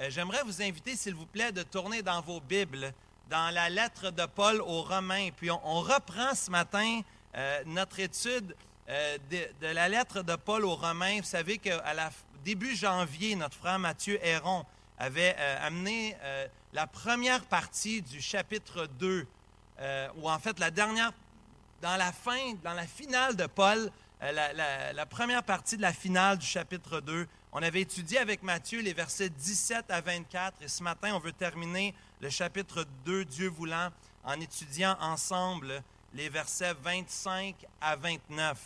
Euh, j'aimerais vous inviter, s'il vous plaît, de tourner dans vos Bibles, dans la lettre de Paul aux Romains. Puis on, reprend ce matin euh, notre étude euh, de, la lettre de Paul aux Romains. Vous savez qu'à début janvier, notre frère Mathieu Héron avait amené la première partie du chapitre 2, ou en fait la dernière, dans la fin, dans la finale de Paul, la, première partie de la finale du chapitre 2. On avait étudié avec Matthieu les versets 17 à 24 et ce matin, on veut terminer le chapitre 2, Dieu voulant, en étudiant ensemble les versets 25 à 29.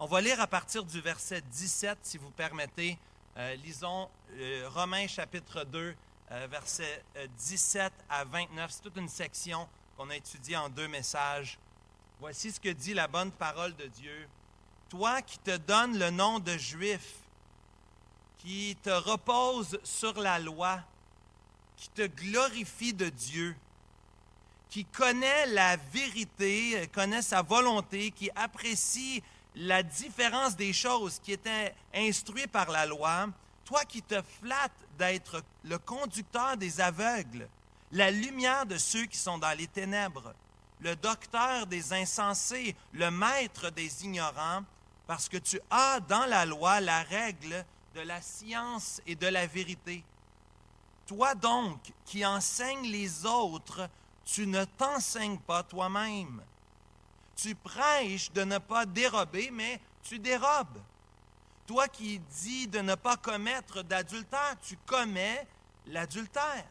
On va lire à partir du verset 17, si vous permettez. Euh, lisons euh, Romains chapitre 2, euh, versets 17 à 29. C'est toute une section qu'on a étudiée en deux messages. Voici ce que dit la bonne parole de Dieu. Toi qui te donnes le nom de juif, qui te repose sur la loi, qui te glorifie de Dieu, qui connaît la vérité, connaît sa volonté, qui apprécie la différence des choses, qui est instruit par la loi, toi qui te flattes d'être le conducteur des aveugles, la lumière de ceux qui sont dans les ténèbres, le docteur des insensés, le maître des ignorants, parce que tu as dans la loi la règle de la science et de la vérité. Toi donc qui enseignes les autres, tu ne t'enseignes pas toi-même. Tu prêches de ne pas dérober, mais tu dérobes. Toi qui dis de ne pas commettre d'adultère, tu commets l'adultère.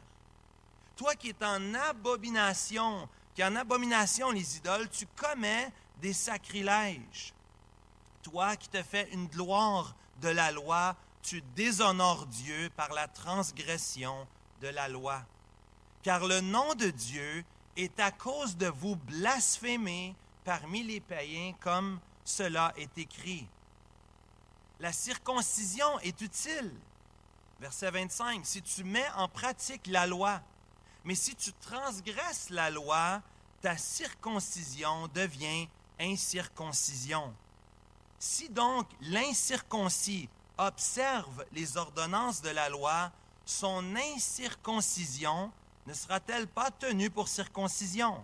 Toi qui es en abomination qui en abomination les idoles, tu commets des sacrilèges. Toi qui te fais une gloire de la loi, tu déshonores Dieu par la transgression de la loi. Car le nom de Dieu est à cause de vous blasphémer parmi les païens comme cela est écrit. La circoncision est utile. Verset 25, si tu mets en pratique la loi, mais si tu transgresses la loi, ta circoncision devient incirconcision. Si donc l'incirconcis observe les ordonnances de la loi, son incirconcision ne sera-t-elle pas tenue pour circoncision?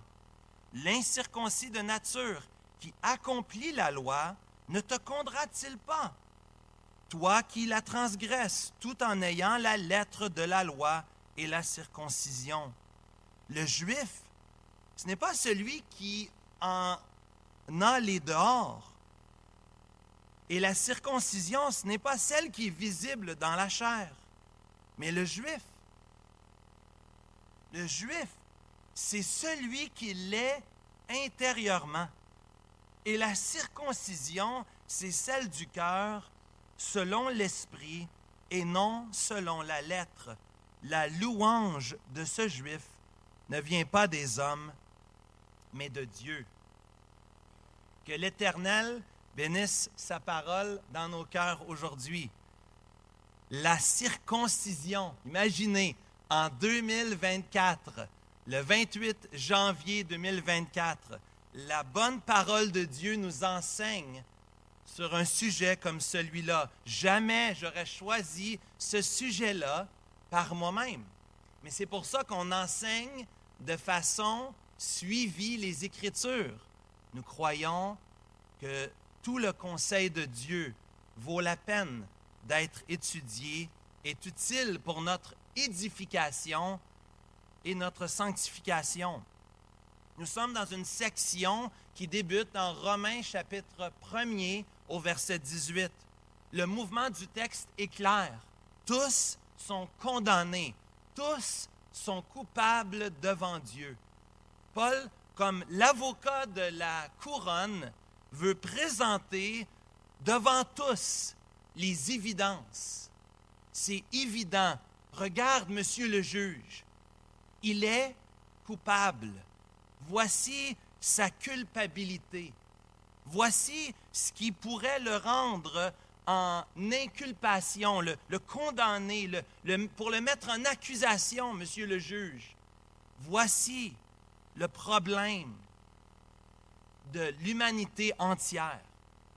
L'incirconcis de nature qui accomplit la loi ne te condra-t-il pas? Toi qui la transgresses tout en ayant la lettre de la loi et la circoncision. Le juif, ce n'est pas celui qui en a les dehors. Et la circoncision, ce n'est pas celle qui est visible dans la chair, mais le juif. Le juif, c'est celui qui l'est intérieurement. Et la circoncision, c'est celle du cœur selon l'esprit et non selon la lettre la louange de ce juif ne vient pas des hommes, mais de Dieu. Que l'Éternel bénisse sa parole dans nos cœurs aujourd'hui. La circoncision, imaginez, en 2024, le 28 janvier 2024, la bonne parole de Dieu nous enseigne sur un sujet comme celui-là. Jamais j'aurais choisi ce sujet-là par moi-même. Mais c'est pour ça qu'on enseigne de façon suivie les Écritures. Nous croyons que tout le conseil de Dieu vaut la peine d'être étudié, est utile pour notre édification et notre sanctification. Nous sommes dans une section qui débute dans Romains chapitre 1er au verset 18. Le mouvement du texte est clair. Tous sont condamnés. Tous sont coupables devant Dieu. Paul, comme l'avocat de la couronne, veut présenter devant tous les évidences. C'est évident. Regarde, monsieur le juge. Il est coupable. Voici sa culpabilité. Voici ce qui pourrait le rendre en inculpation, le, condamner, pour le mettre en accusation, monsieur le juge. Voici le problème de l'humanité entière.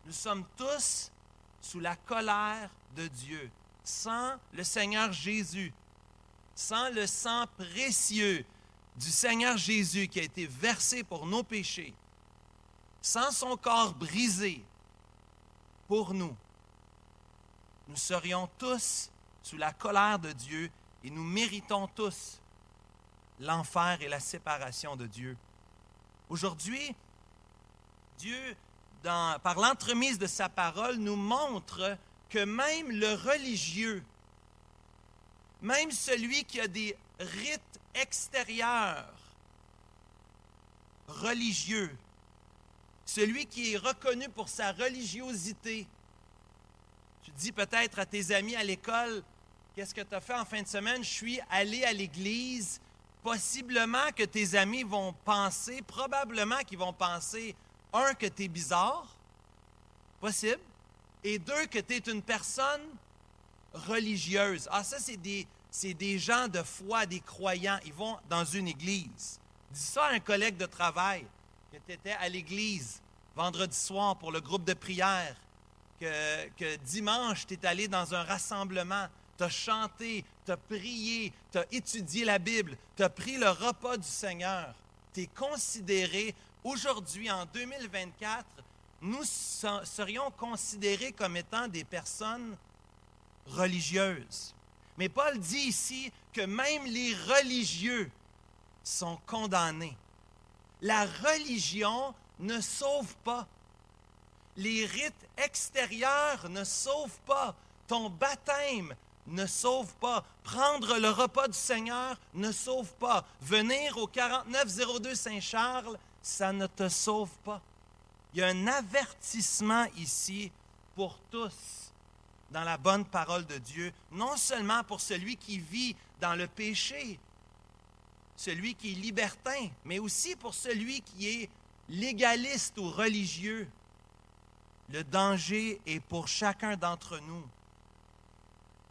Nous sommes tous sous la colère de Dieu. sans le Seigneur Jésus, sans le sang précieux du Seigneur Jésus qui a été versé pour nos péchés, sans son corps brisé pour nous, nous serions tous sous la colère de Dieu et nous méritons tous l'enfer et la séparation de Dieu. Aujourd'hui, Dieu, par l'entremise de sa parole, nous montre que même le religieux, même celui qui a des rites extérieurs, religieux, celui qui est reconnu pour sa religiosité, tu dis peut-être à tes amis à l'école, qu'est-ce que tu as fait en fin de semaine? Je suis allé à l'église. Possiblement que tes amis vont penser, probablement qu'ils vont penser, un, que tu es bizarre, possible, et deux, que tu es une personne religieuse. Ah, ça, c'est des, des gens de foi, des croyants. Ils vont dans une église. Dis ça à un collègue de travail que tu étais à l'église vendredi soir pour le groupe de prière que, dimanche, tu es allé dans un rassemblement, tu as chanté, tu as prié, tu as étudié la Bible, tu as pris le repas du Seigneur. Tu es considéré, aujourd'hui, en 2024, nous serions considérés comme étant des personnes religieuses. Mais Paul dit ici que même les religieux sont condamnés. La religion ne sauve pas. Les rites extérieurs ne sauvent pas. Ton baptême ne sauve pas. Prendre le repas du Seigneur ne sauve pas. Venir au 4902 Saint-Charles, ça ne te sauve pas. Il y a un avertissement ici pour tous dans la bonne parole de Dieu, non seulement pour celui qui vit dans le péché, celui qui est libertin, mais aussi pour celui qui est légaliste ou religieux. Le danger est pour chacun d'entre nous.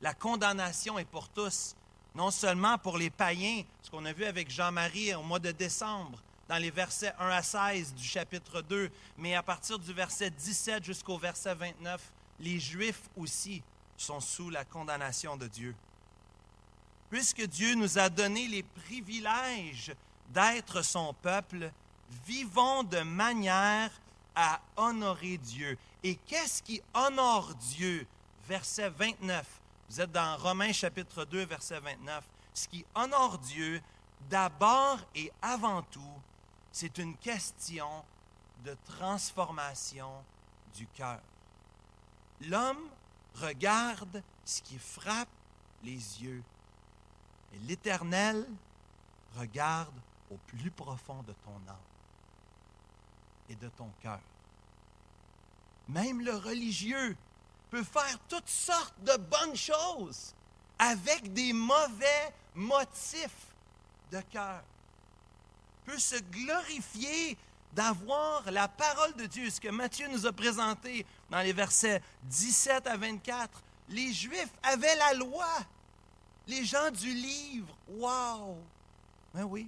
La condamnation est pour tous, non seulement pour les païens, ce qu'on a vu avec Jean-Marie au mois de décembre, dans les versets 1 à 16 du chapitre 2, mais à partir du verset 17 jusqu'au verset 29, les Juifs aussi sont sous la condamnation de Dieu. Puisque Dieu nous a donné les privilèges d'être son peuple, vivons de manière à honorer Dieu. Et qu'est-ce qui honore Dieu? Verset 29. Vous êtes dans Romains chapitre 2, verset 29. Ce qui honore Dieu, d'abord et avant tout, c'est une question de transformation du cœur. L'homme regarde ce qui frappe les yeux. Et l'Éternel regarde au plus profond de ton âme et de ton cœur. Même le religieux peut faire toutes sortes de bonnes choses avec des mauvais motifs de cœur. Peut se glorifier d'avoir la parole de Dieu, ce que Matthieu nous a présenté dans les versets 17 à 24. Les Juifs avaient la loi. Les gens du livre, wow! Ben oui,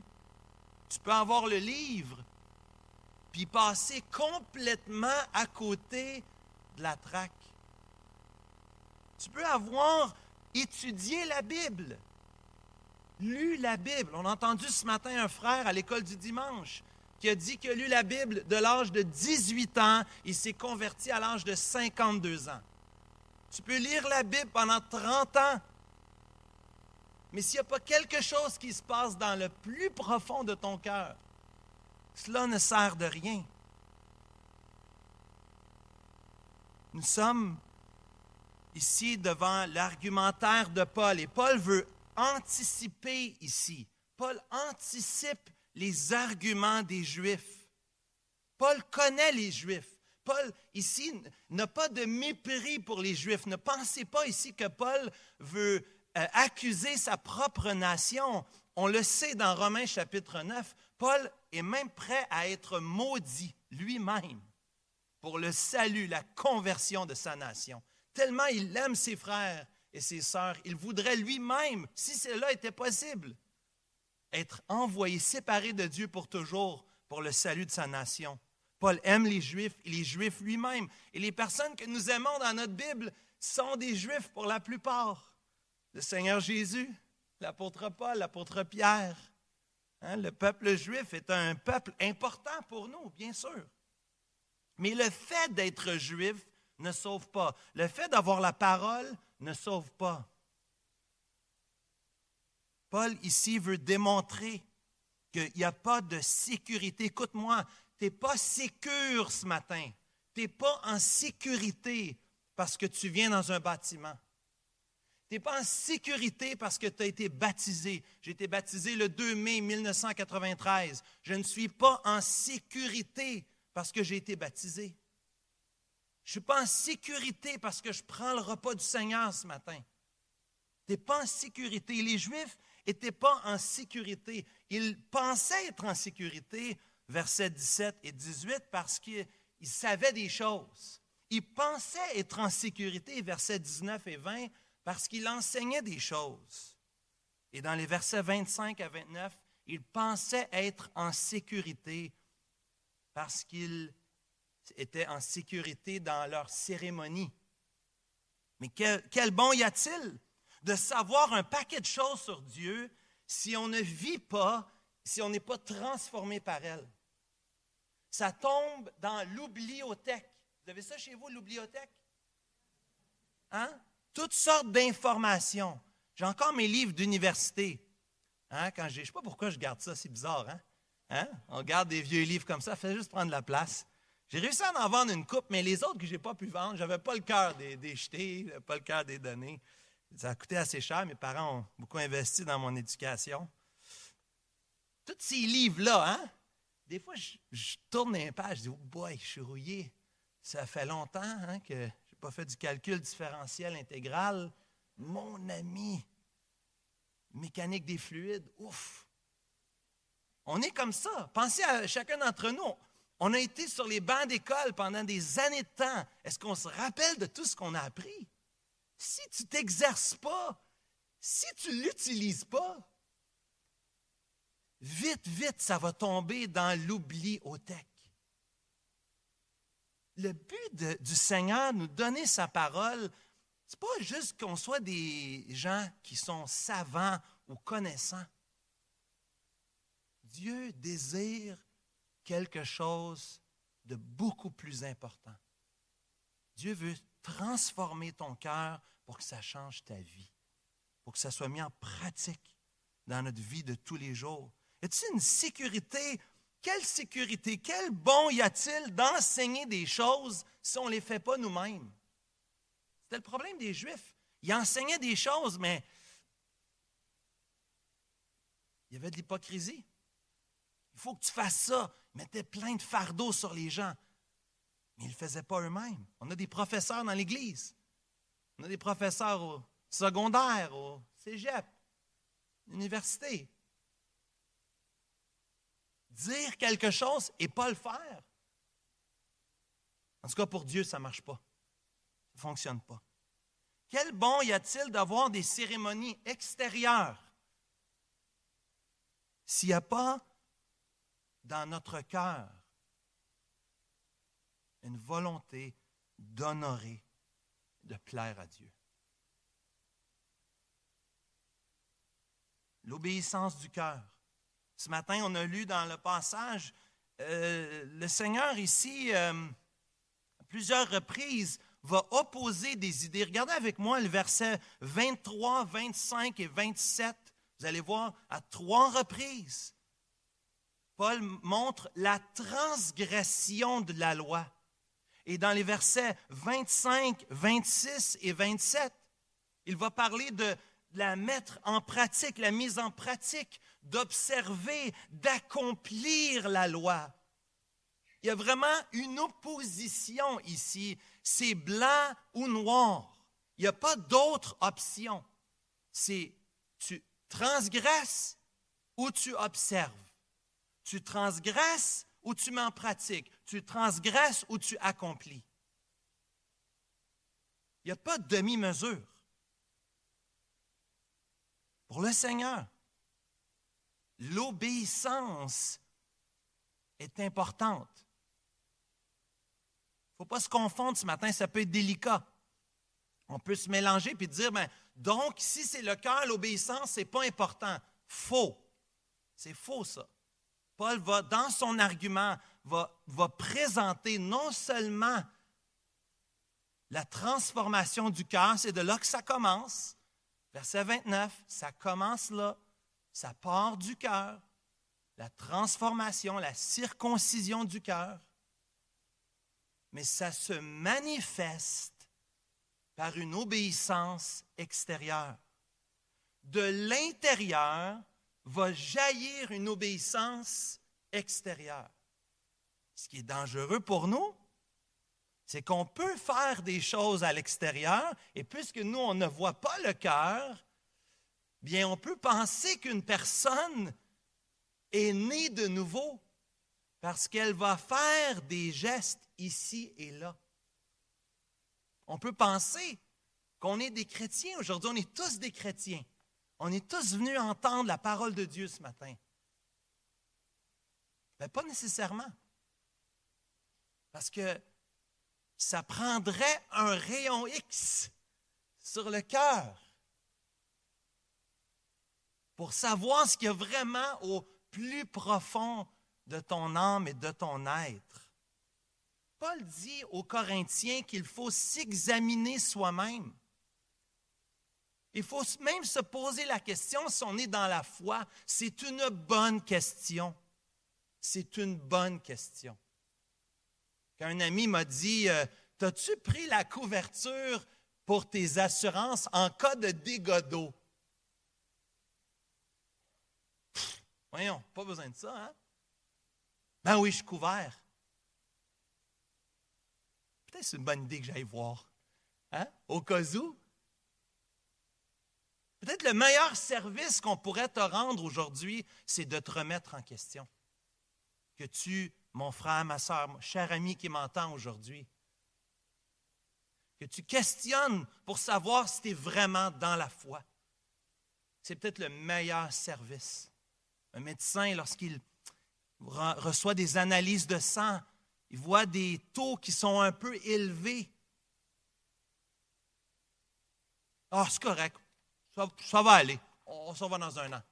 tu peux avoir le livre, puis passer complètement à côté de la traque. Tu peux avoir étudié la Bible, lu la Bible. On a entendu ce matin un frère à l'école du dimanche qui a dit qu'il a lu la Bible de l'âge de 18 ans, il s'est converti à l'âge de 52 ans. Tu peux lire la Bible pendant 30 ans, mais s'il n'y a pas quelque chose qui se passe dans le plus profond de ton cœur, cela ne sert de rien. Nous sommes ici devant l'argumentaire de Paul et Paul veut anticiper ici. Paul anticipe les arguments des Juifs. Paul connaît les Juifs. Paul, ici, n'a pas de mépris pour les Juifs. Ne pensez pas ici que Paul veut euh, accuser sa propre nation. On le sait dans Romains chapitre 9. Paul est même prêt à être maudit lui-même pour le salut, la conversion de sa nation. Tellement il aime ses frères et ses sœurs, il voudrait lui-même, si cela était possible, être envoyé, séparé de Dieu pour toujours pour le salut de sa nation. Paul aime les Juifs et les Juifs lui-même. Et les personnes que nous aimons dans notre Bible, sont des Juifs pour la plupart. Le Seigneur Jésus, l'apôtre Paul, l'apôtre Pierre. Hein, le peuple juif est un peuple important pour nous, bien sûr. Mais le fait d'être juif ne sauve pas. Le fait d'avoir la parole ne sauve pas. Paul ici veut démontrer qu'il n'y a pas de sécurité. Écoute-moi, tu n'es pas sécure ce matin. Tu n'es pas en sécurité parce que tu viens dans un bâtiment. Tu n'es pas en sécurité parce que tu as été baptisé. J'ai été baptisé le 2 mai 1993. Je ne suis pas en sécurité parce que j'ai été baptisé. Je ne suis pas en sécurité parce que je prends le repas du Seigneur ce matin. Tu n'es pas en sécurité. Les Juifs n'étaient pas en sécurité. Ils pensaient être en sécurité, versets 17 et 18, parce qu'ils savaient des choses. Ils pensaient être en sécurité, versets 19 et 20, parce qu'ils enseignaient des choses. Et dans les versets 25 à 29, ils pensaient être en sécurité parce qu'ils étaient en sécurité dans leur cérémonie. Mais quel, bon y a-t-il de savoir un paquet de choses sur Dieu si on ne vit pas, si on n'est pas transformé par elle? Ça tombe dans l'oubliothèque. Vous avez ça chez vous, l'oubliothèque? Hein? Toutes sortes d'informations. J'ai encore mes livres d'université. Hein? Quand je ne sais pas pourquoi je garde ça, c'est bizarre. Hein? hein? On garde des vieux livres comme ça, ça fait juste prendre la place. J'ai réussi à en vendre une coupe, mais les autres que je n'ai pas pu vendre, je n'avais pas le cœur des, des jeter, pas le cœur des donner. Ça a coûté assez cher. Mes parents ont beaucoup investi dans mon éducation. Tous ces livres-là, hein? Des fois, je, tourne un page, je dis, oh boy, je suis rouillé. Ça fait longtemps hein, que je n'ai pas fait du calcul différentiel intégral. Mon ami, mécanique des fluides, ouf. On est comme ça. Pensez à chacun d'entre nous. On a été sur les bancs d'école pendant des années de temps. Est-ce qu'on se rappelle de tout ce qu'on a appris? si tu t'exerces pas, si tu ne l'utilises pas, vite, vite, ça va tomber dans l'oubli au tech. Le but du Seigneur, nous donner sa parole, ce n'est pas juste qu'on soit des gens qui sont savants ou connaissants. Dieu désire quelque chose de beaucoup plus important. Dieu veut transformer ton cœur pour que ça change ta vie, pour que ça soit mis en pratique dans notre vie de tous les jours. Y a-t-il une sécurité? Quelle sécurité? Quel bon y a-t-il d'enseigner des choses si on ne les fait pas nous-mêmes? C'était le problème des Juifs. Ils enseignaient des choses, mais il y avait de l'hypocrisie. Il faut que tu fasses ça. Mettaient plein de fardeaux sur les gens mais ils ne le faisaient pas eux-mêmes. On a des professeurs dans l'Église. On a des professeurs au secondaire, au cégep, l'université. Dire quelque chose et pas le faire. En tout cas, pour Dieu, ça ne marche pas. Ça ne fonctionne pas. Quel bon y a-t-il d'avoir des cérémonies extérieures? S'il n'y a pas dans notre cœur une volonté d'honorer, de plaire à Dieu. L'obéissance du cœur. Ce matin, on a lu dans le passage, euh, le Seigneur ici, euh, à plusieurs reprises, va opposer des idées. Regardez avec moi le verset 23, 25 et 27. Vous allez voir à trois reprises. Paul montre la transgression de la loi. Et dans les versets 25, 26 et 27, il va parler de la mettre en pratique, la mise en pratique, d'observer, d'accomplir la loi. Il y a vraiment une opposition ici. C'est blanc ou noir. Il n'y a pas d'autre option. C'est tu transgresses ou tu observes. Tu transgresses ou tu mets en pratique, tu transgresses ou tu accomplis. Il n'y a pas de demi-mesure. Pour le Seigneur, l'obéissance est importante. Il ne faut pas se confondre ce matin, ça peut être délicat. On peut se mélanger puis dire, ben, donc, si c'est le cœur, l'obéissance, ce n'est pas important. Faux. C'est faux, ça. Paul va, dans son argument, va, présenter non seulement la transformation du cœur, c'est de là que ça commence. Verset 29, ça commence là, ça part du cœur, la transformation, la circoncision du cœur, mais ça se manifeste par une obéissance extérieure. De l'intérieur va jaillir une obéissance extérieure. Ce qui est dangereux pour nous, c'est qu'on peut faire des choses à l'extérieur, et puisque nous, on ne voit pas le cœur, bien, on peut penser qu'une personne est née de nouveau parce qu'elle va faire des gestes ici et là. On peut penser qu'on est des chrétiens aujourd'hui, on est tous des chrétiens. On est tous venus entendre la parole de Dieu ce matin. Mais pas nécessairement. Parce que ça prendrait un rayon X sur le cœur pour savoir ce qu'il y a vraiment au plus profond de ton âme et de ton être. Paul dit aux Corinthiens qu'il faut s'examiner soi-même. Il faut même se poser la question si on est dans la foi. C'est une bonne question. C'est une bonne question. Qu'un ami m'a dit euh, T'as-tu pris la couverture pour tes assurances en cas de dégâts Voyons, pas besoin de ça, hein? Ben oui, je suis couvert. Peut-être c'est une bonne idée que j'aille voir. Hein? Au cas où. Peut-être le meilleur service qu'on pourrait te rendre aujourd'hui, c'est de te remettre en question. Que tu mon frère, ma soeur, mon cher ami qui m'entend aujourd'hui, que tu questionnes pour savoir si tu es vraiment dans la foi. C'est peut-être le meilleur service. Un médecin, lorsqu'il reçoit des analyses de sang, il voit des taux qui sont un peu élevés. Ah, c'est correct. Ça, va aller. On s'en va dans un an.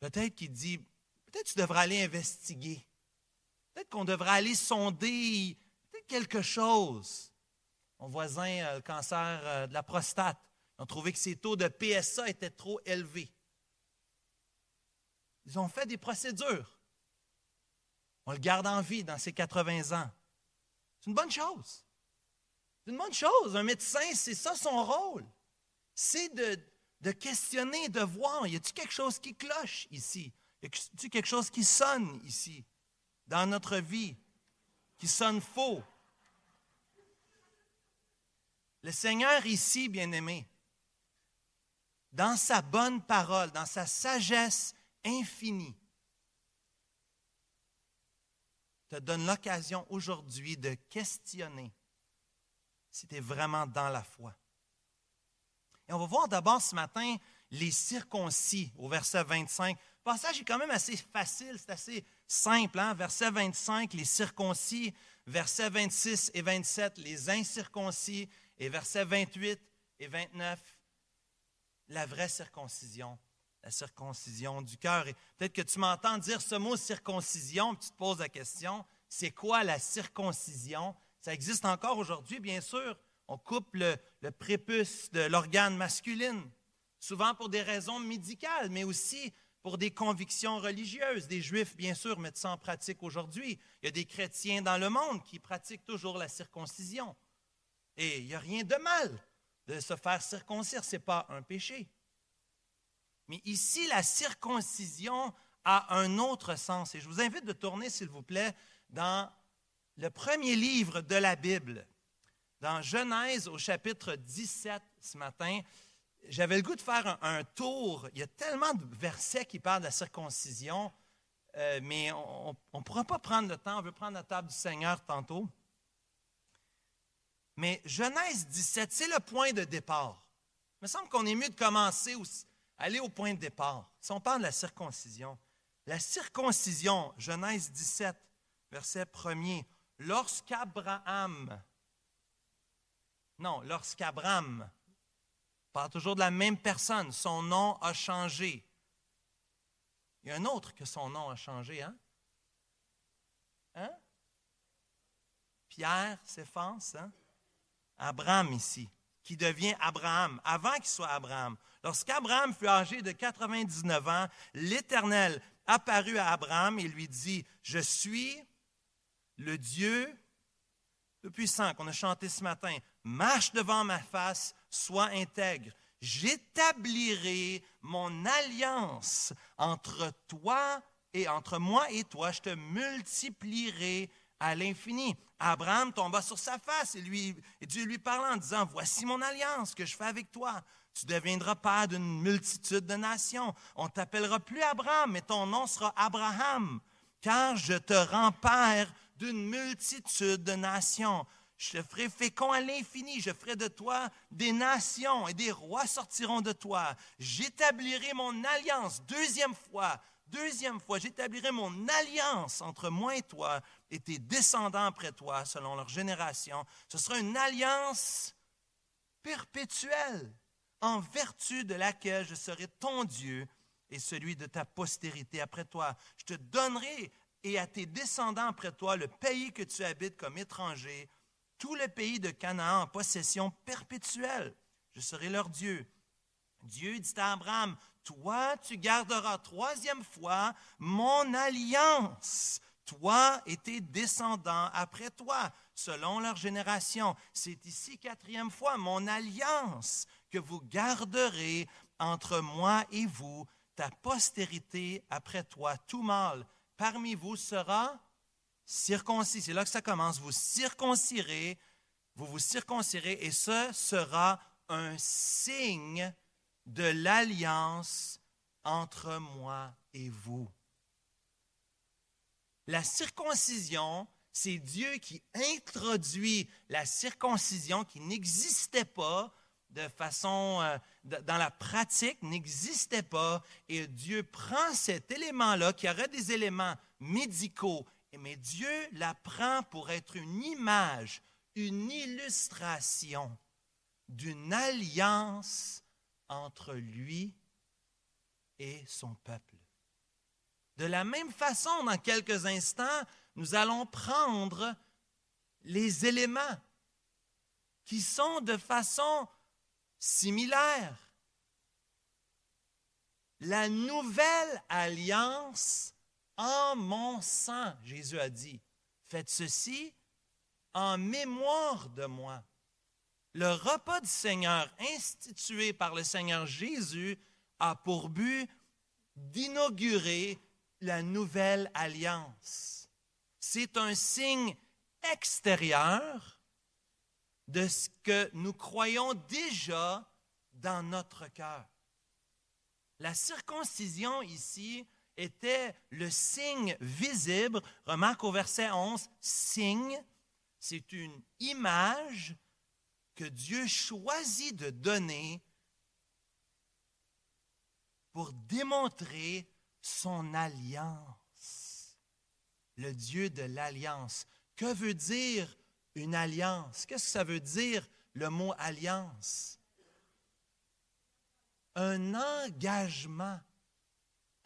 Peut-être qu'il dit Peut-être tu devrais aller investiguer. Peut-être qu'on devrait aller sonder quelque chose. Mon voisin a le cancer euh, de la prostate. Ils ont trouvé que ses taux de PSA étaient trop élevés. Ils ont fait des procédures. On le garde en vie dans ses 80 ans. C'est une bonne chose. C'est une bonne chose. Un médecin, c'est ça son rôle. C'est de, questionner, de voir, y a-t-il quelque chose qui cloche ici? Y a quelque chose qui sonne ici, dans notre vie, qui sonne faux? Le Seigneur ici, bien-aimé, dans sa bonne parole, dans sa sagesse infinie, te donne l'occasion aujourd'hui de questionner si tu es vraiment dans la foi. Et on va voir d'abord ce matin les circoncis au verset 25 passage est quand même assez facile, c'est assez simple. Hein? Verset 25, les circoncis. Verset 26 et 27, les incirconcis. Et versets 28 et 29, la vraie circoncision, la circoncision du cœur. Peut-être que tu m'entends dire ce mot circoncision, tu te poses la question, c'est quoi la circoncision? Ça existe encore aujourd'hui, bien sûr. On coupe le, prépuce de l'organe masculine, souvent pour des raisons médicales, mais aussi pour des convictions religieuses. Des Juifs, bien sûr, mettent ça en pratique aujourd'hui. Il y a des chrétiens dans le monde qui pratiquent toujours la circoncision. Et il n'y a rien de mal de se faire circoncire, ce n'est pas un péché. Mais ici, la circoncision a un autre sens. Et je vous invite de tourner, s'il vous plaît, dans le premier livre de la Bible, dans Genèse au chapitre 17 ce matin j'avais le goût de faire un, tour. Il y a tellement de versets qui parlent de la circoncision, euh, mais on ne pourra pas prendre le temps. On veut prendre la table du Seigneur tantôt. Mais Genèse 17, c'est le point de départ. Il me semble qu'on est mieux de commencer, aller au point de départ. Si on parle de la circoncision, la circoncision, Genèse 17, verset 1er, lorsqu'Abraham Non, lorsqu'Abraham, parle toujours de la même personne, son nom a changé. Il y a un autre que son nom a changé, hein? Hein? Pierre s'efface, hein? Abraham ici, qui devient Abraham, avant qu'il soit Abraham. Lorsqu'Abraham fut âgé de 99 ans, l'Éternel apparut à Abraham et lui dit, Je suis le Dieu le puissant qu'on a chanté ce matin. Marche devant ma face, sois intègre. J'établirai mon alliance entre toi et entre moi et toi. Je te multiplierai à l'infini. Abraham tomba sur sa face et, lui, Dieu lui parla en disant, Voici mon alliance que je fais avec toi. Tu deviendras père d'une multitude de nations. On t'appellera plus Abraham, mais ton nom sera Abraham, car je te rends père d'une multitude de nations. Je te ferai fécond à l'infini, je ferai de toi des nations et des rois sortiront de toi. J'établirai mon alliance, deuxième fois, deuxième fois, j'établirai mon alliance entre moi et toi et tes descendants après toi, selon leur génération. Ce sera une alliance perpétuelle, en vertu de laquelle je serai ton Dieu et celui de ta postérité après toi. Je te donnerai et à tes descendants après toi le pays que tu habites comme étranger, tout le pays de Canaan en possession perpétuelle. Je serai leur Dieu. Dieu dit à Abraham, toi tu garderas troisième fois mon alliance, toi et tes descendants après toi, selon leur génération. C'est ici quatrième fois mon alliance que vous garderez entre moi et vous, ta postérité après toi, tout mâle parmi vous sera circoncis. C'est là que ça commence. Vous circoncirez, vous vous circoncirez, et ce sera un signe de l'alliance entre moi et vous. La circoncision, c'est Dieu qui introduit la circoncision qui n'existait pas de façon, euh, dans la pratique, n'existait pas. Et Dieu prend cet élément-là, qui aurait des éléments médicaux, mais Dieu la prend pour être une image, une illustration d'une alliance entre lui et son peuple. De la même façon, dans quelques instants, nous allons prendre les éléments qui sont de façon similaire. La nouvelle alliance en mon sang, Jésus a dit. Faites ceci en mémoire de moi. Le repas du Seigneur institué par le Seigneur Jésus a pour but d'inaugurer la nouvelle alliance. C'est un signe extérieur de ce que nous croyons déjà dans notre cœur. La circoncision ici était le signe visible. Remarque au verset 11, signe, c'est une image que Dieu choisit de donner pour démontrer son alliance. Le Dieu de l'alliance. Que veut dire une alliance? Qu'est-ce que ça veut dire le mot alliance? Un engagement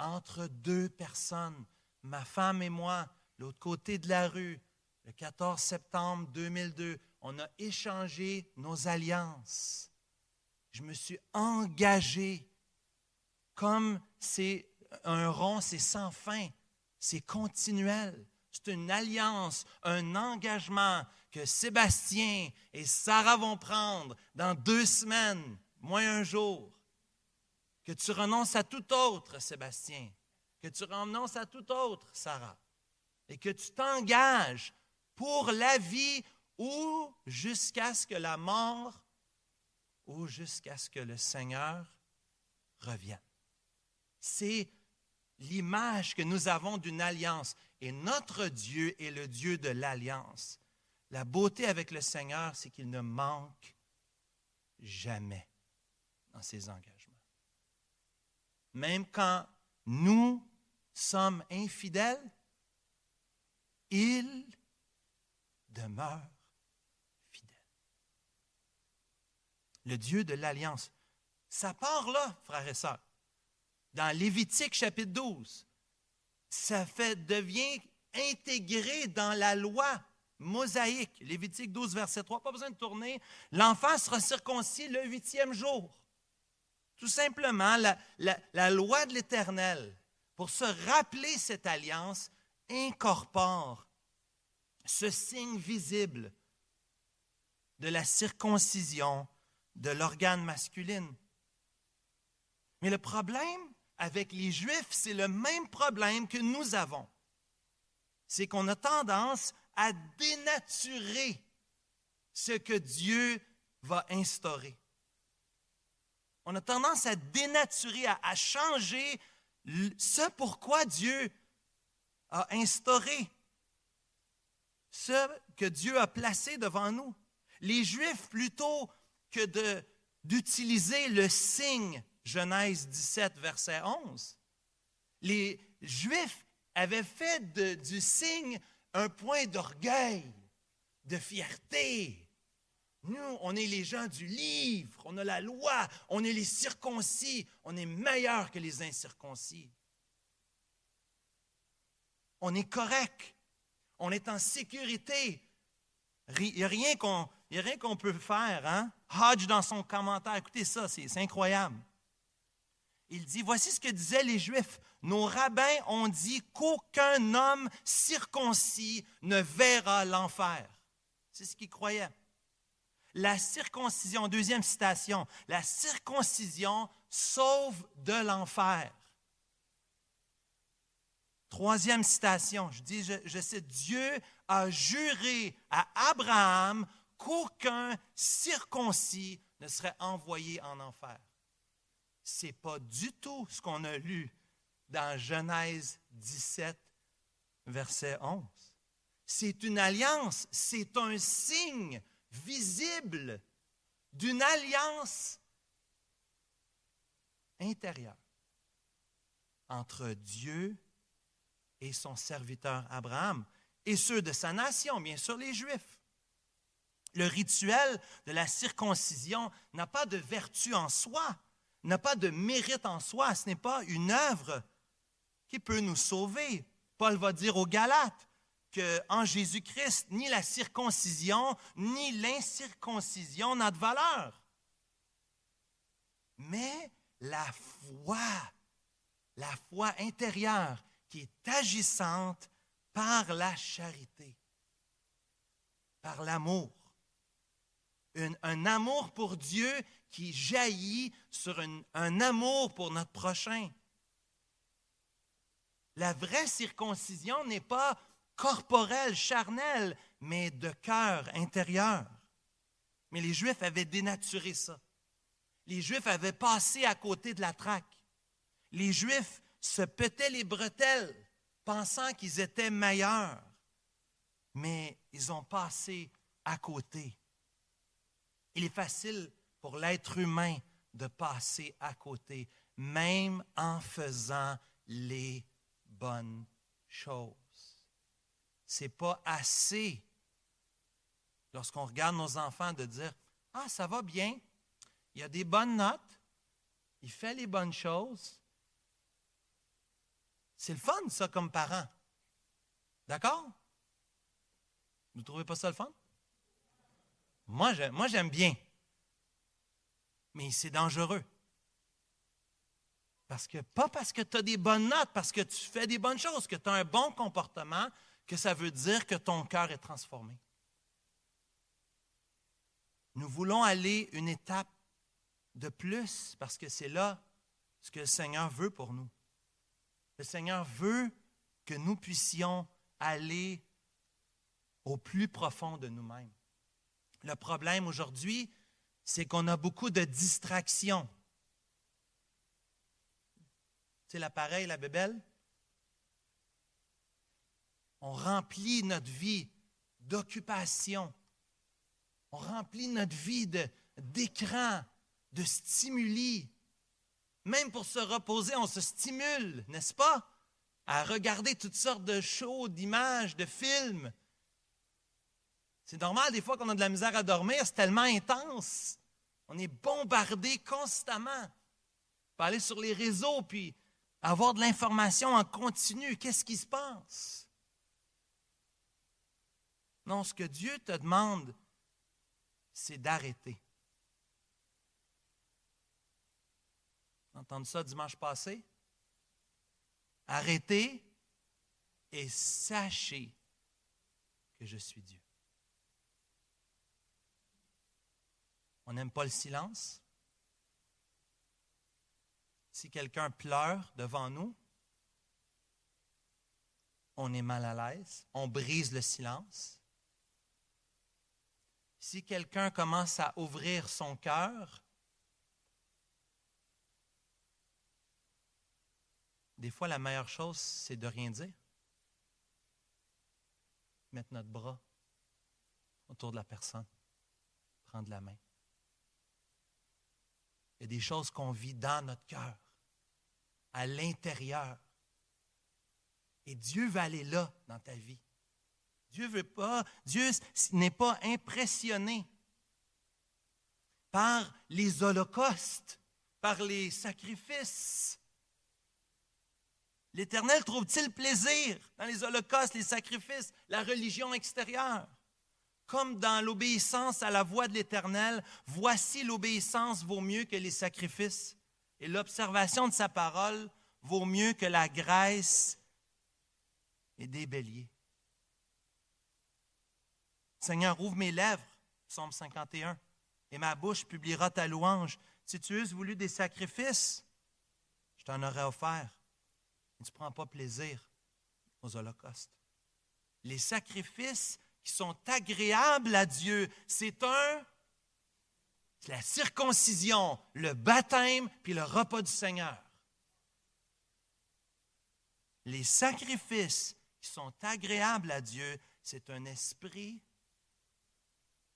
entre deux personnes, ma femme et moi, l'autre côté de la rue, le 14 septembre 2002, on a échangé nos alliances. Je me suis engagé comme c'est un rond, c'est sans fin, c'est continuel. C'est une alliance, un engagement que Sébastien et Sarah vont prendre dans deux semaines, moins un jour. Que tu renonces à tout autre, Sébastien. Que tu renonces à tout autre, Sarah. Et que tu t'engages pour la vie ou jusqu'à ce que la mort ou jusqu'à ce que le Seigneur revienne. C'est l'image que nous avons d'une alliance. Et notre Dieu est le Dieu de l'alliance. La beauté avec le Seigneur, c'est qu'il ne manque jamais dans ses engagements. Même quand nous sommes infidèles, il demeure fidèle. le Dieu de l'alliance. Ça part là, frères et sœurs. Dans Lévitique chapitre 12, ça fait, devient intégré dans la loi mosaïque. Lévitique 12, verset 3, pas besoin de tourner. L'enfant sera circoncis le huitième jour. Tout simplement, la, loi de l'Éternel, pour se rappeler cette alliance, incorpore ce signe visible de la circoncision de l'organe masculine. Mais le problème avec les Juifs, c'est le même problème que nous avons. C'est qu'on a tendance à dénaturer ce que Dieu va instaurer. On a tendance à dénaturer, à, changer ce pourquoi Dieu a instauré, ce que Dieu a placé devant nous. Les Juifs, plutôt que d'utiliser le signe Genèse 17, verset 11, les Juifs avaient fait du signe un point d'orgueil, de fierté. Nous, on est les gens du livre, on a la loi, on est les circoncis, on est meilleurs que les incirconcis. On est correct, on est en sécurité. Il n'y a rien qu'on peut faire. Hein? Hodge, dans son commentaire, écoutez ça, c'est incroyable. Il dit, voici ce que disaient les Juifs. Nos rabbins ont dit qu'aucun homme circoncis ne verra l'enfer. C'est ce qu'ils croyaient. La circoncision, deuxième citation, la circoncision sauve de l'enfer. Troisième citation, je dis, je, cite, Dieu a juré à Abraham qu'aucun circoncis ne serait envoyé en enfer. Ce n'est pas du tout ce qu'on a lu dans Genèse 17, verset 11. C'est une alliance, c'est un signe visible d'une alliance intérieure entre Dieu et son serviteur Abraham et ceux de sa nation, bien sûr les Juifs. Le rituel de la circoncision n'a pas de vertu en soi, n'a pas de mérite en soi, ce n'est pas une œuvre qui peut nous sauver. Paul va dire aux Galates qu'en Jésus-Christ, ni la circoncision, ni l'incirconcision n'a de valeur. Mais la foi, la foi intérieure qui est agissante par la charité, par l'amour. un amour pour Dieu qui jaillit sur un amour pour notre prochain. La vraie circoncision n'est pas corporelle, charnelle, mais de cœur intérieur. Mais les Juifs avaient dénaturé ça. Les Juifs avaient passé à côté de la traque. Les Juifs se pétaient les bretelles, pensant qu'ils étaient meilleurs. Mais ils ont passé à côté. Il est facile pour l'être humain de passer à côté, même en faisant les bonnes choses. C'est pas assez lorsqu'on regarde nos enfants de dire Ah, ça va bien, il a des bonnes notes, il fait les bonnes choses. C'est le fun, ça, comme parent. D'accord? Vous ne trouvez pas ça le fun? Moi, j'aime bien mais c'est dangereux. Parce que, pas parce que tu as des bonnes notes, parce que tu fais des bonnes choses, que tu as un bon comportement, que ça veut dire que ton cœur est transformé. Nous voulons aller une étape de plus parce que c'est là ce que le Seigneur veut pour nous. Le Seigneur veut que nous puissions aller au plus profond de nous-mêmes. Le problème aujourd'hui, c'est qu'on a beaucoup de distractions. C'est l'appareil, la bébelle? On remplit notre vie d'occupation. On remplit notre vie d'écran, de, stimuli. Même pour se reposer, on se stimule, n'est-ce pas? À regarder toutes sortes de shows, d'images, de films. C'est normal des fois qu'on a de la misère à dormir, c'est tellement intense. On est bombardé constamment. On aller sur les réseaux puis avoir de l'information en continu. Qu'est-ce qui se passe? Non, ce que Dieu te demande, c'est d'arrêter. entendu ça dimanche passé? Arrêtez et sachez que je suis Dieu. On n'aime pas le silence. Si quelqu'un pleure devant nous, on est mal à l'aise, on brise le silence. Si quelqu'un commence à ouvrir son cœur, des fois la meilleure chose, c'est de rien dire. Mettre notre bras autour de la personne, prendre la main. Il y a des choses qu'on vit dans notre cœur, à l'intérieur. Et Dieu va aller là dans ta vie. Dieu veut n'est pas impressionné par les holocaustes, par les sacrifices. L'Éternel trouve-t-il plaisir dans les holocaustes, les sacrifices, la religion extérieure? Comme dans l'obéissance à la voix de l'Éternel, voici l'obéissance vaut mieux que les sacrifices, et l'observation de sa parole vaut mieux que la graisse et des béliers. Seigneur, ouvre mes lèvres, Psaume 51, et ma bouche publiera ta louange. Si tu eusses voulu des sacrifices, je t'en aurais offert. Tu ne prends pas plaisir aux holocaustes. Les sacrifices qui sont agréables à Dieu, c'est un, c'est la circoncision, le baptême, puis le repas du Seigneur. Les sacrifices qui sont agréables à Dieu, c'est un esprit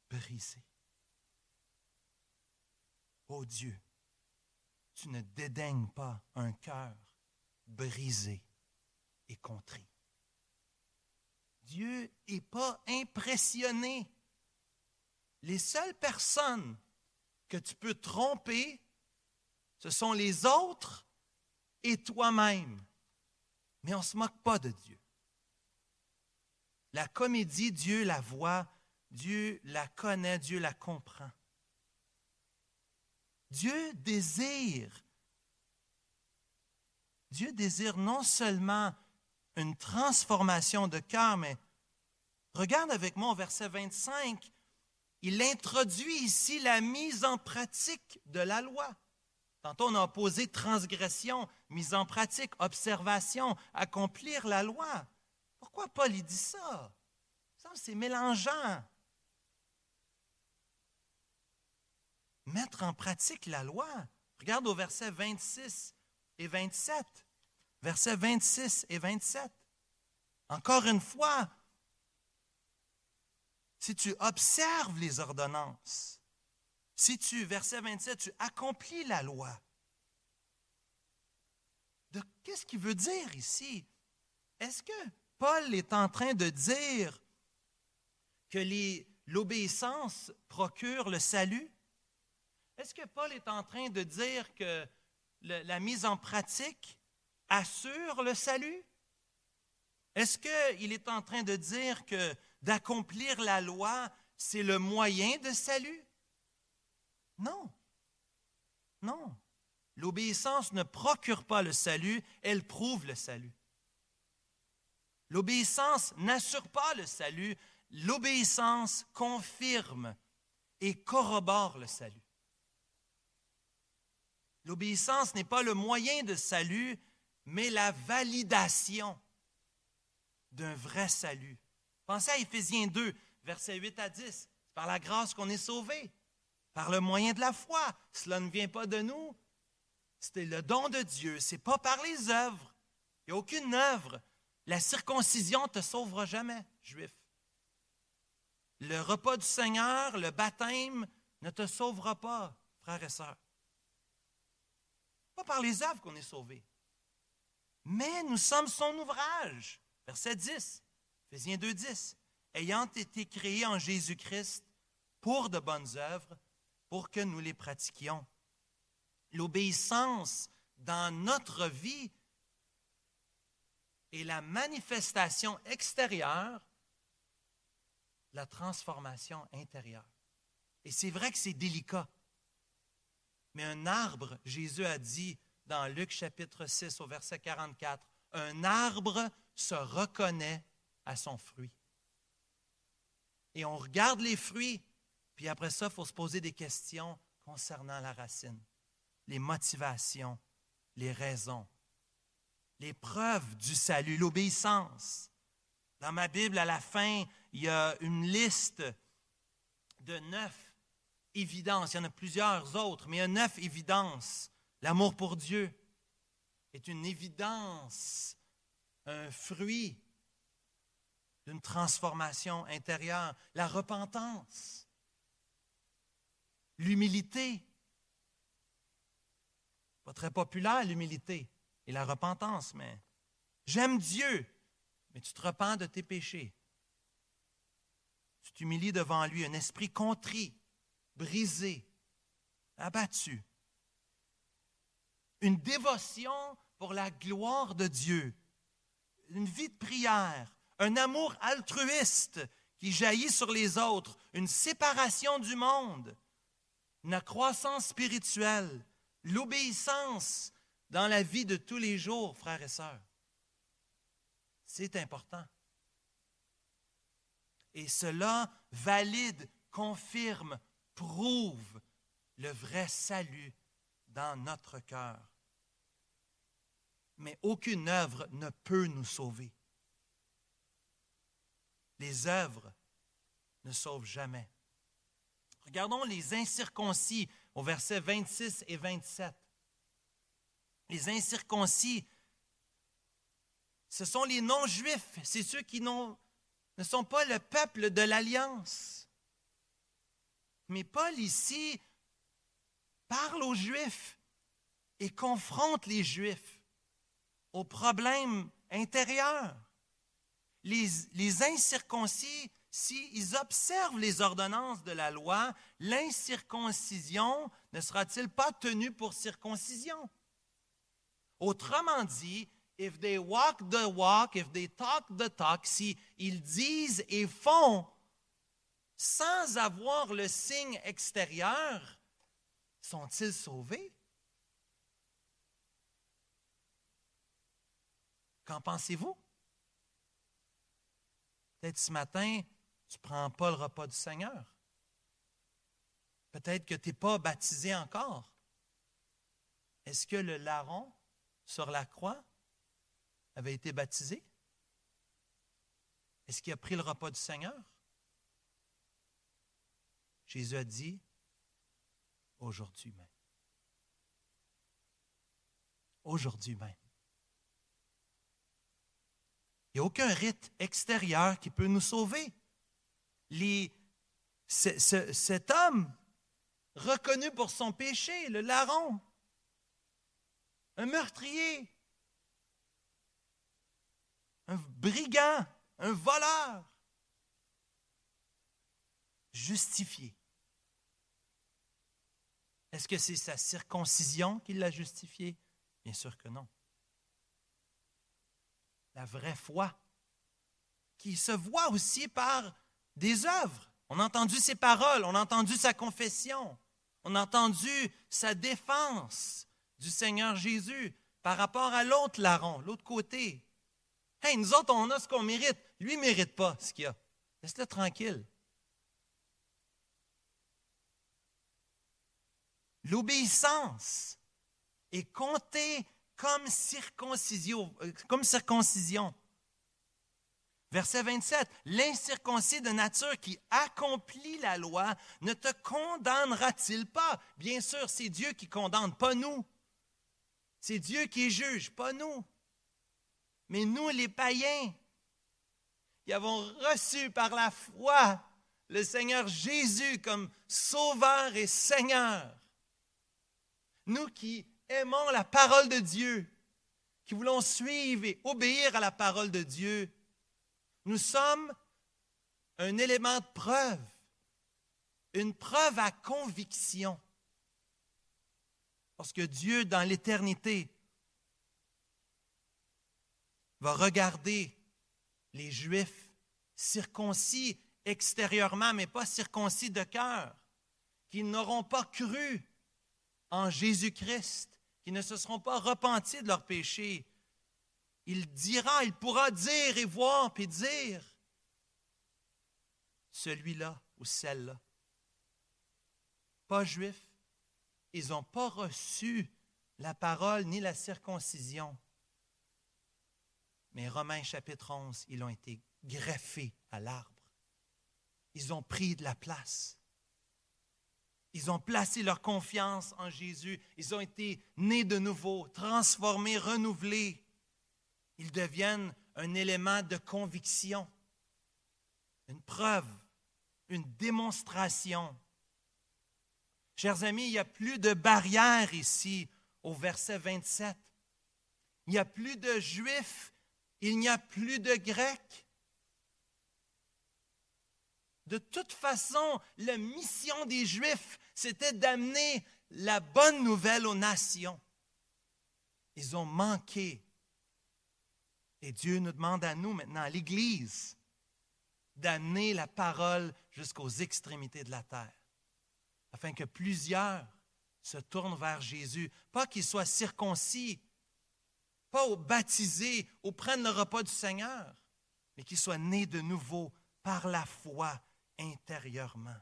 brisé. Oh Dieu, tu ne dédaignes pas un cœur brisé et contrit. Dieu n'est pas impressionné. Les seules personnes que tu peux tromper, ce sont les autres et toi-même. Mais on ne se moque pas de Dieu. La comédie, Dieu la voit Dieu la connaît, Dieu la comprend. Dieu désire, Dieu désire non seulement une transformation de cœur, mais regarde avec moi au verset 25, il introduit ici la mise en pratique de la loi. Tantôt, on a posé transgression, mise en pratique, observation, accomplir la loi. Pourquoi Paul dit ça? Ça, c'est mélangeant. Mettre en pratique la loi. Regarde au verset 26 et 27. Versets 26 et 27. Encore une fois, si tu observes les ordonnances, si tu, verset 27, tu accomplis la loi, qu'est-ce qu'il veut dire ici? Est-ce que Paul est en train de dire que l'obéissance procure le salut? Est-ce que Paul est en train de dire que la mise en pratique assure le salut? Est-ce qu'il est en train de dire que d'accomplir la loi, c'est le moyen de salut? Non. Non. L'obéissance ne procure pas le salut, elle prouve le salut. L'obéissance n'assure pas le salut, l'obéissance confirme et corrobore le salut. L'obéissance n'est pas le moyen de salut, mais la validation d'un vrai salut. Pensez à Éphésiens 2, versets 8 à 10. C'est par la grâce qu'on est sauvé, par le moyen de la foi. Cela ne vient pas de nous. C'est le don de Dieu. Ce n'est pas par les œuvres. Il n'y a aucune œuvre. La circoncision ne te sauvera jamais, juif. Le repas du Seigneur, le baptême ne te sauvera pas, frères et sœurs. Pas par les œuvres qu'on est sauvé. Mais nous sommes son ouvrage. Verset 10, Ephésiens 2, Ayant été créés en Jésus-Christ pour de bonnes œuvres, pour que nous les pratiquions. L'obéissance dans notre vie est la manifestation extérieure la transformation intérieure. Et c'est vrai que c'est délicat. Mais un arbre, Jésus a dit dans Luc chapitre 6 au verset 44, un arbre se reconnaît à son fruit. Et on regarde les fruits, puis après ça, il faut se poser des questions concernant la racine, les motivations, les raisons, les preuves du salut, l'obéissance. Dans ma Bible, à la fin, il y a une liste de neuf Il y en a plusieurs autres, mais il y a neuf évidences. L'amour pour Dieu est une évidence, un fruit d'une transformation intérieure. La repentance, l'humilité. Pas très populaire, l'humilité et la repentance, mais j'aime Dieu, mais tu te repens de tes péchés. Tu t'humilies devant lui, un esprit contrit, brisé, abattu. Une dévotion pour la gloire de Dieu, une vie de prière, un amour altruiste qui jaillit sur les autres, une séparation du monde, une croissance spirituelle, l'obéissance dans la vie de tous les jours, frères et sœurs. C'est important. Et cela valide, confirme, prouve le vrai salut dans notre cœur. Mais aucune œuvre ne peut nous sauver. Les œuvres ne sauvent jamais. Regardons les incirconcis au verset 26 et 27. Les incirconcis, ce sont les non-juifs, c'est ceux qui ne sont pas le peuple de l'alliance. Mais Paul ici parle aux Juifs et confronte les Juifs aux problèmes intérieurs. Les, les incirconcis, s'ils observent les ordonnances de la loi, l'incirconcision ne sera-t-il pas tenue pour circoncision? Autrement dit, if they walk the walk, if they talk the talk, si ils disent et font sans avoir le signe extérieur, sont-ils sauvés? Qu'en pensez-vous? Peut-être ce matin, tu ne prends pas le repas du Seigneur. Peut-être que tu n'es pas baptisé encore. Est-ce que le larron sur la croix avait été baptisé? Est-ce qu'il a pris le repas du Seigneur? Jésus a dit, aujourd'hui même. Aujourd'hui même. Il n'y a aucun rite extérieur qui peut nous sauver. cet homme, reconnu pour son péché, le larron, un meurtrier, un brigand, un voleur, justifié. Est-ce que c'est sa circoncision qui l'a justifié? Bien sûr que non. La vraie foi, qui se voit aussi par des œuvres. On a entendu ses paroles, on a entendu sa confession, on a entendu sa défense du Seigneur Jésus par rapport à l'autre larron, l'autre côté. Hey, nous autres, on a ce qu'on mérite. Lui ne mérite pas ce qu'il a. Laisse-le tranquille. L'obéissance est comptée comme circoncision. Euh. Verset 27, l'incirconcis de nature qui accomplit la loi ne te condamnera-t-il pas? Bien sûr, c'est Dieu qui condamne, pas nous. C'est Dieu qui juge, pas nous. Mais nous, les païens, qui avons reçu par la foi le Seigneur Jésus comme Sauveur et Seigneur, nous qui aimons la parole de Dieu, qui voulons suivre et obéir à la parole de Dieu, nous sommes un élément de preuve une preuve à conviction. Parce que Dieu, dans l'éternité, va regarder les Juifs circoncis extérieurement, mais pas circoncis de cœur, qui n'auront pas cru en Jésus-Christ, qui ne se seront pas repentis de leurs péchés. Il dira, il pourra dire et voir, puis dire, celui-là ou celle-là. Pas juif, ils n'ont pas reçu la parole ni la circoncision. Mais Romains chapitre 11, ils ont été greffés à l'arbre. Ils ont pris de la place. Ils ont placé leur confiance en Jésus. Ils ont été nés de nouveau, transformés, renouvelés. Ils deviennent un élément de conviction, une preuve, une démonstration. Chers amis, il n'y a plus de barrière ici au verset 27. Il n'y a plus de juifs, il n'y a plus de grecs. De toute façon, la mission des Juifs, c'était d'amener la bonne nouvelle aux nations. Ils ont manqué. Et Dieu nous demande à nous maintenant, à l'Église, d'amener la parole jusqu'aux extrémités de la terre, afin que plusieurs se tournent vers Jésus, pas qu'ils soient circoncis, pas baptisés ou prennent le repas du Seigneur, mais qu'ils soient nés de nouveau par la foi intérieurement.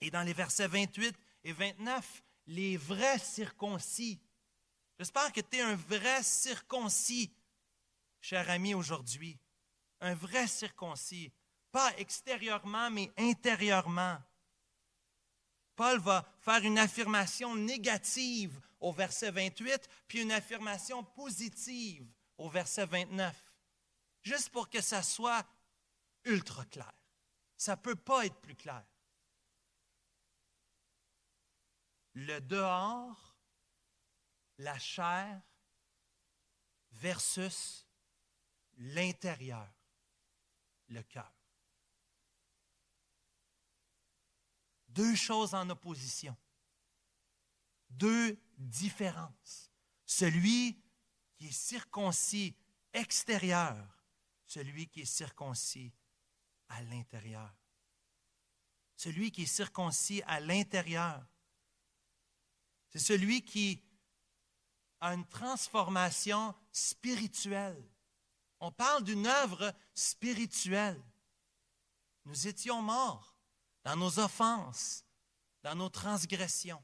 Et dans les versets 28 et 29, les vrais circoncis. J'espère que tu es un vrai circoncis, cher ami, aujourd'hui. Un vrai circoncis. Pas extérieurement, mais intérieurement. Paul va faire une affirmation négative au verset 28, puis une affirmation positive au verset 29, juste pour que ça soit ultra clair. Ça ne peut pas être plus clair. Le dehors, la chair versus l'intérieur, le cœur. Deux choses en opposition. Deux différences. Celui qui est circoncis extérieur, celui qui est circoncis à l'intérieur. Celui qui est circoncis à l'intérieur, c'est celui qui a une transformation spirituelle. On parle d'une œuvre spirituelle. Nous étions morts dans nos offenses, dans nos transgressions.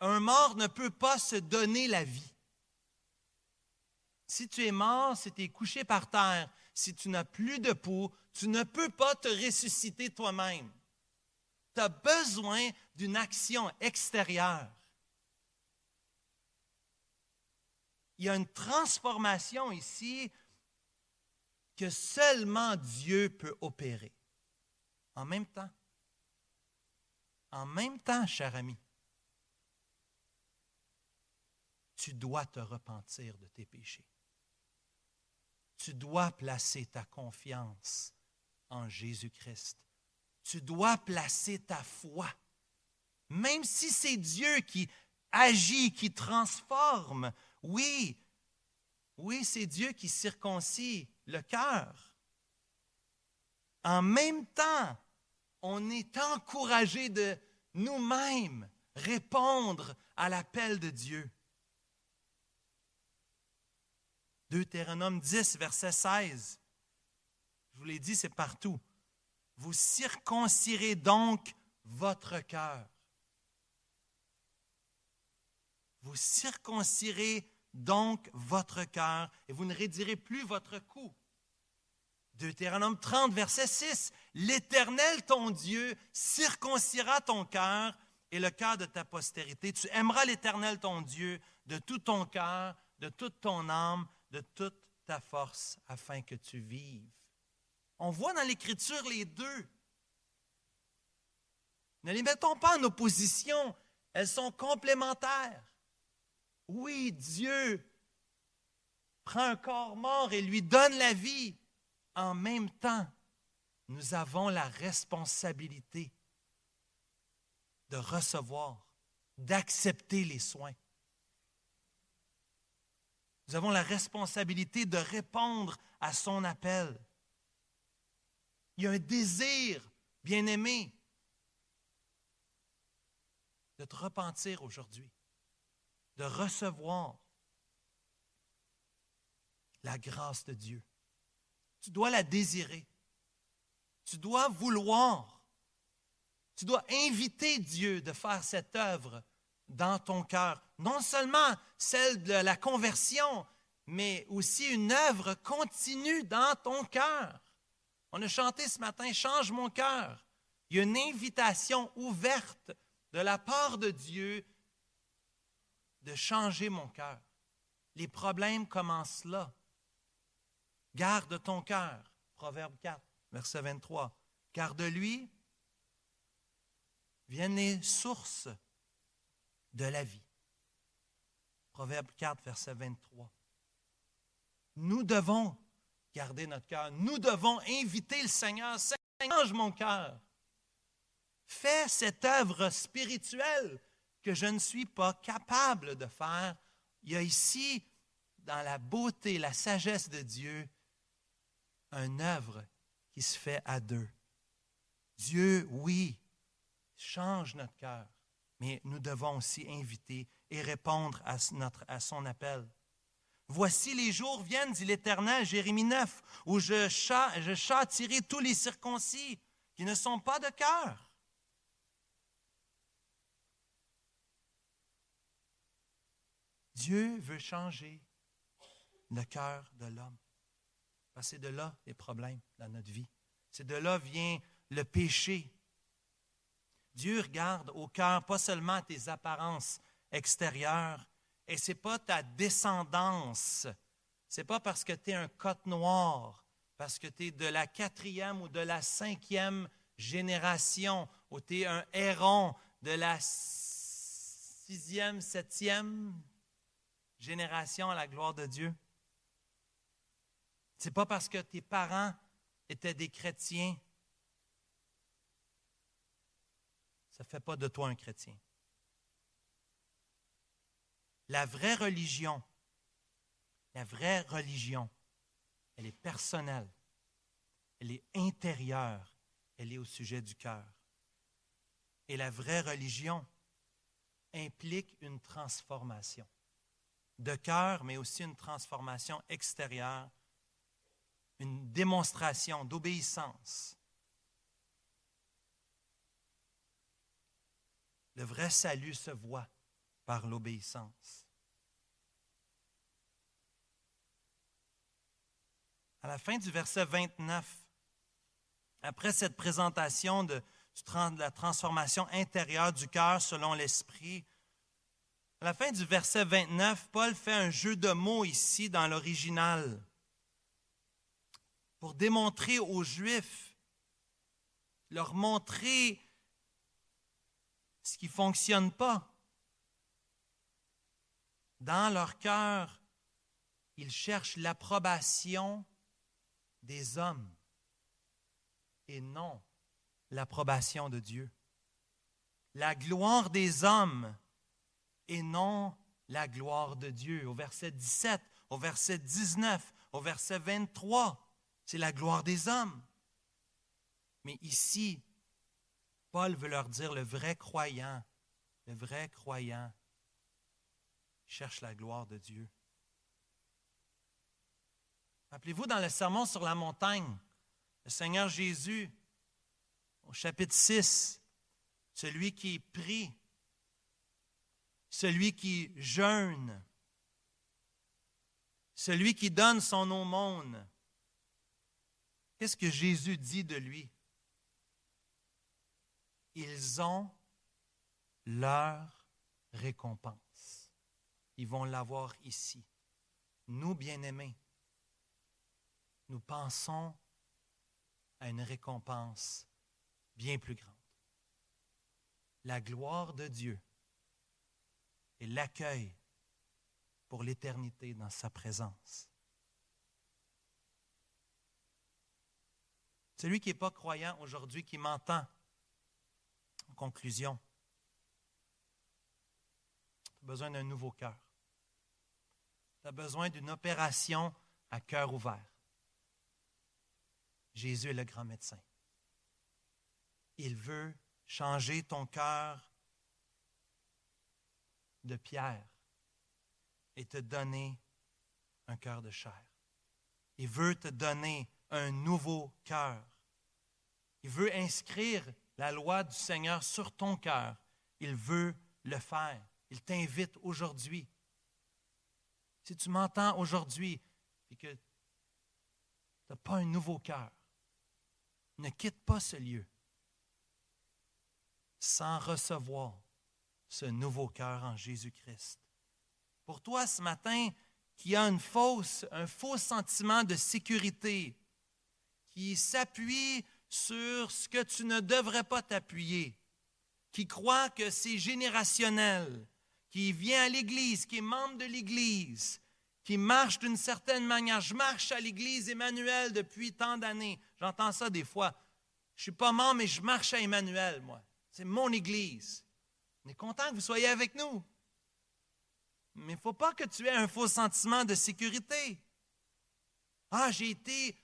Un mort ne peut pas se donner la vie. Si tu es mort, si tu es couché par terre, si tu n'as plus de peau, tu ne peux pas te ressusciter toi-même. Tu as besoin d'une action extérieure. Il y a une transformation ici que seulement Dieu peut opérer. En même temps, en même temps, cher ami, tu dois te repentir de tes péchés. Tu dois placer ta confiance en Jésus-Christ. Tu dois placer ta foi. Même si c'est Dieu qui agit, qui transforme, oui, oui, c'est Dieu qui circoncit le cœur. En même temps, on est encouragé de nous-mêmes répondre à l'appel de Dieu. Deutéronome 10, verset 16. Je vous l'ai dit, c'est partout. Vous circoncirez donc votre cœur. Vous circoncirez donc votre cœur et vous ne rédirez plus votre cou. Deutéronome 30, verset 6. L'Éternel, ton Dieu, circoncira ton cœur et le cœur de ta postérité. Tu aimeras l'Éternel, ton Dieu, de tout ton cœur, de toute ton âme, de toute ta force, afin que tu vives. On voit dans l'Écriture les deux. Ne les mettons pas en opposition, elles sont complémentaires. Oui, Dieu prend un corps mort et lui donne la vie en même temps. nous avons la responsabilité de recevoir, d'accepter les soins. Nous avons la responsabilité de répondre à son appel. Il y a un désir, bien-aimé, de te repentir aujourd'hui, de recevoir la grâce de Dieu. Tu dois la désirer. Tu dois vouloir. Tu dois inviter Dieu de faire cette œuvre dans ton cœur. Non seulement celle de la conversion, mais aussi une œuvre continue dans ton cœur. On a chanté ce matin, Change mon cœur. Il y a une invitation ouverte de la part de Dieu de changer mon cœur. Les problèmes commencent là. Garde ton cœur. Proverbe 4, verset 23. Car de lui viennent les sources de la vie. Proverbe 4, verset 23. Nous devons garder notre cœur. Nous devons inviter le Seigneur. Change mon cœur. Fais cette œuvre spirituelle que je ne suis pas capable de faire. Il y a ici, dans la beauté, la sagesse de Dieu, une œuvre qui se fait à deux. Dieu, oui, change notre cœur, mais nous devons aussi inviter et répondre à, à son appel. Voici les jours viennent, dit l'Éternel, Jérémie 9, où je, châtirai tous les circoncis qui ne sont pas de cœur. Dieu veut changer le cœur de l'homme. c'est de là les problèmes dans notre vie. C'est de là vient le péché. Dieu regarde au cœur pas seulement tes apparences extérieures, et ce n'est pas ta descendance. Ce n'est pas parce que tu es un côte noir, parce que tu es de la quatrième ou de la cinquième génération, ou tu es un héron de la sixième, septième génération à la gloire de Dieu. Ce n'est pas parce que tes parents étaient des chrétiens, ça ne fait pas de toi un chrétien. La vraie religion, la vraie religion, elle est personnelle, elle est intérieure, elle est au sujet du cœur. Et la vraie religion implique une transformation de cœur, mais aussi une transformation extérieure, une démonstration d'obéissance. Le vrai salut se voit par l'obéissance. À la fin du verset 29, après cette présentation de, la transformation intérieure du cœur selon l'esprit, à la fin du verset 29, Paul fait un jeu de mots ici dans l'original pour démontrer aux Juifs, leur montrer ce qui ne fonctionne pas. Dans leur cœur, ils cherchent l'approbation des hommes et non l'approbation de Dieu. La gloire des hommes et non la gloire de Dieu. Au verset 17, au verset 19, au verset 23, c'est la gloire des hommes. Mais ici, Paul veut leur dire le vrai croyant, le vrai croyant cherche la gloire de Dieu. Rappelez-vous dans le sermon sur la montagne, le Seigneur Jésus, au chapitre 6, celui qui prie celui qui jeûne, celui qui donne son aumône. Qu'est-ce que Jésus dit de lui? Ils ont leur récompense. Ils vont l'avoir ici. Nous, bien-aimés, nous pensons à une récompense bien plus grande. La gloire de Dieu et l'accueil pour l'éternité dans sa présence. Celui qui n'est pas croyant aujourd'hui, qui m'entend, en conclusion, besoin d'un nouveau cœur. Tu as besoin d'une opération à cœur ouvert. Jésus est le grand médecin. Il veut changer ton cœur de pierre et te donner un cœur de chair. Il veut te donner un nouveau cœur. Il veut inscrire la loi du Seigneur sur ton cœur. Il veut le faire. Il t'invite aujourd'hui. Si tu m'entends aujourd'hui et que tu n'as pas un nouveau cœur, ne quitte pas ce lieu sans recevoir ce nouveau cœur en Jésus-Christ. Pour toi ce matin, qui a un faux sentiment de sécurité, qui s'appuie sur ce que tu ne devrais pas t'appuyer, qui croit que c'est générationnel, qui vient à l'Église, qui est membre de l'Église, qui marche d'une certaine manière. Je marche à l'Église Emmanuel depuis tant d'années. J'entends ça des fois. Je ne suis pas membre, mais je marche à Emmanuel, moi. C'est mon Église. On est content que vous soyez avec nous. Mais il ne faut pas que tu aies un faux sentiment de sécurité. Ah, j'ai été,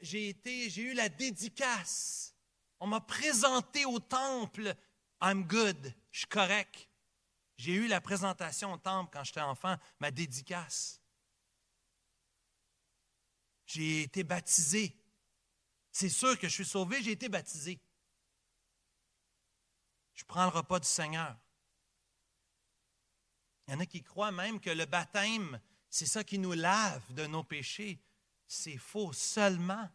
j'ai été, j'ai eu la dédicace. On m'a présenté au temple. I'm good. Je suis correct. J'ai eu la présentation au temple quand j'étais enfant, ma dédicace. J'ai été baptisé. C'est sûr que je suis sauvé, j'ai été baptisé. Je prends le repas du Seigneur. Il y en a qui croient même que le baptême, c'est ça qui nous lave de nos péchés. C'est faux. Seulement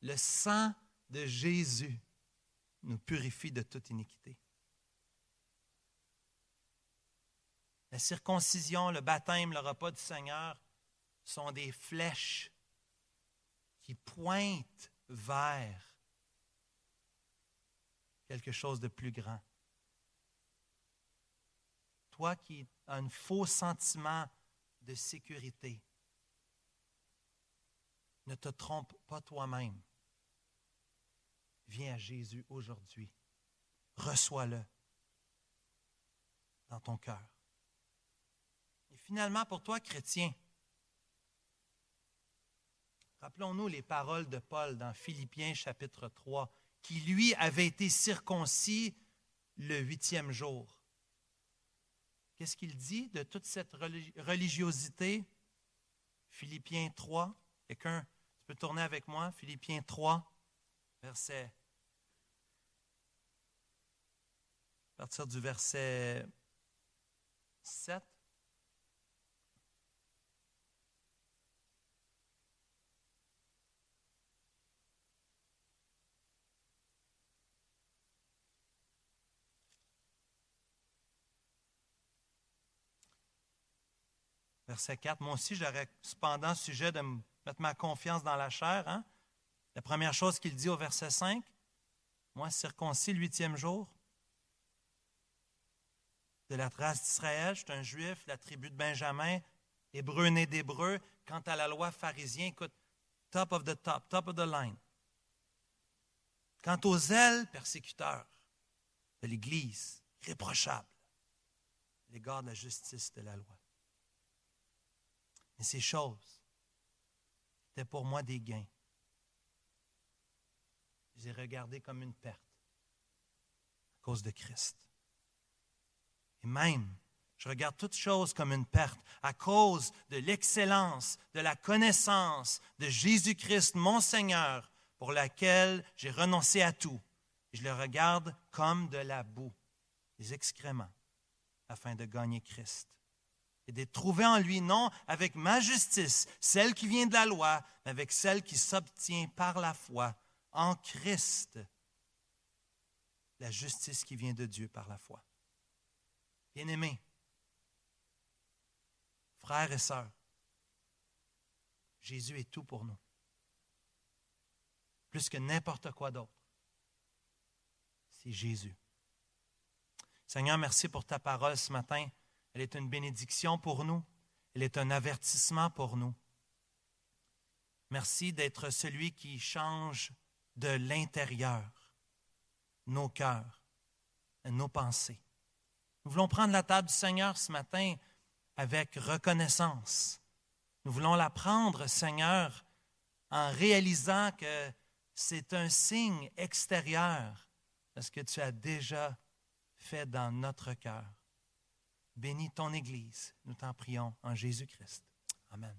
le sang de Jésus nous purifie de toute iniquité. La circoncision, le baptême, le repas du Seigneur sont des flèches qui pointent vers quelque chose de plus grand toi qui as un faux sentiment de sécurité, ne te trompe pas toi-même. Viens à Jésus aujourd'hui. Reçois-le dans ton cœur. Finalement, pour toi, chrétien, rappelons-nous les paroles de Paul dans Philippiens chapitre 3, qui lui avait été circoncis le huitième jour. Qu'est-ce qu'il dit de toute cette religiosité? Philippiens 3. Quelqu'un, tu peux tourner avec moi? Philippiens 3, verset. À partir du verset 7. Verset 4. Moi aussi, j'aurais cependant sujet de mettre ma confiance dans la chair. Hein? La première chose qu'il dit au verset 5, moi, circoncis le huitième jour de la trace d'Israël, je suis un juif, la tribu de Benjamin, hébreu né d'hébreu. Quant à la loi pharisien, écoute, top of the top, top of the line. Quant aux ailes persécuteurs de l'Église, irréprochables, l'égard de la justice de la loi. Mais ces choses étaient pour moi des gains. Je les ai regardées comme une perte à cause de Christ. Et même, je regarde toutes choses comme une perte à cause de l'excellence, de la connaissance de Jésus-Christ, mon Seigneur, pour laquelle j'ai renoncé à tout. je le regarde comme de la boue, des excréments, afin de gagner Christ et d'être trouvé en lui, non avec ma justice, celle qui vient de la loi, mais avec celle qui s'obtient par la foi en Christ, la justice qui vient de Dieu par la foi. Bien-aimés, frères et sœurs, Jésus est tout pour nous, plus que n'importe quoi d'autre. C'est Jésus. Seigneur, merci pour ta parole ce matin. Elle est une bénédiction pour nous. Elle est un avertissement pour nous. Merci d'être celui qui change de l'intérieur, nos cœurs, nos pensées. Nous voulons prendre la table du Seigneur ce matin avec reconnaissance. Nous voulons la prendre, Seigneur, en réalisant que c'est un signe extérieur de ce que tu as déjà fait dans notre cœur. Bénis ton Église, nous t'en prions en Jésus-Christ. Amen.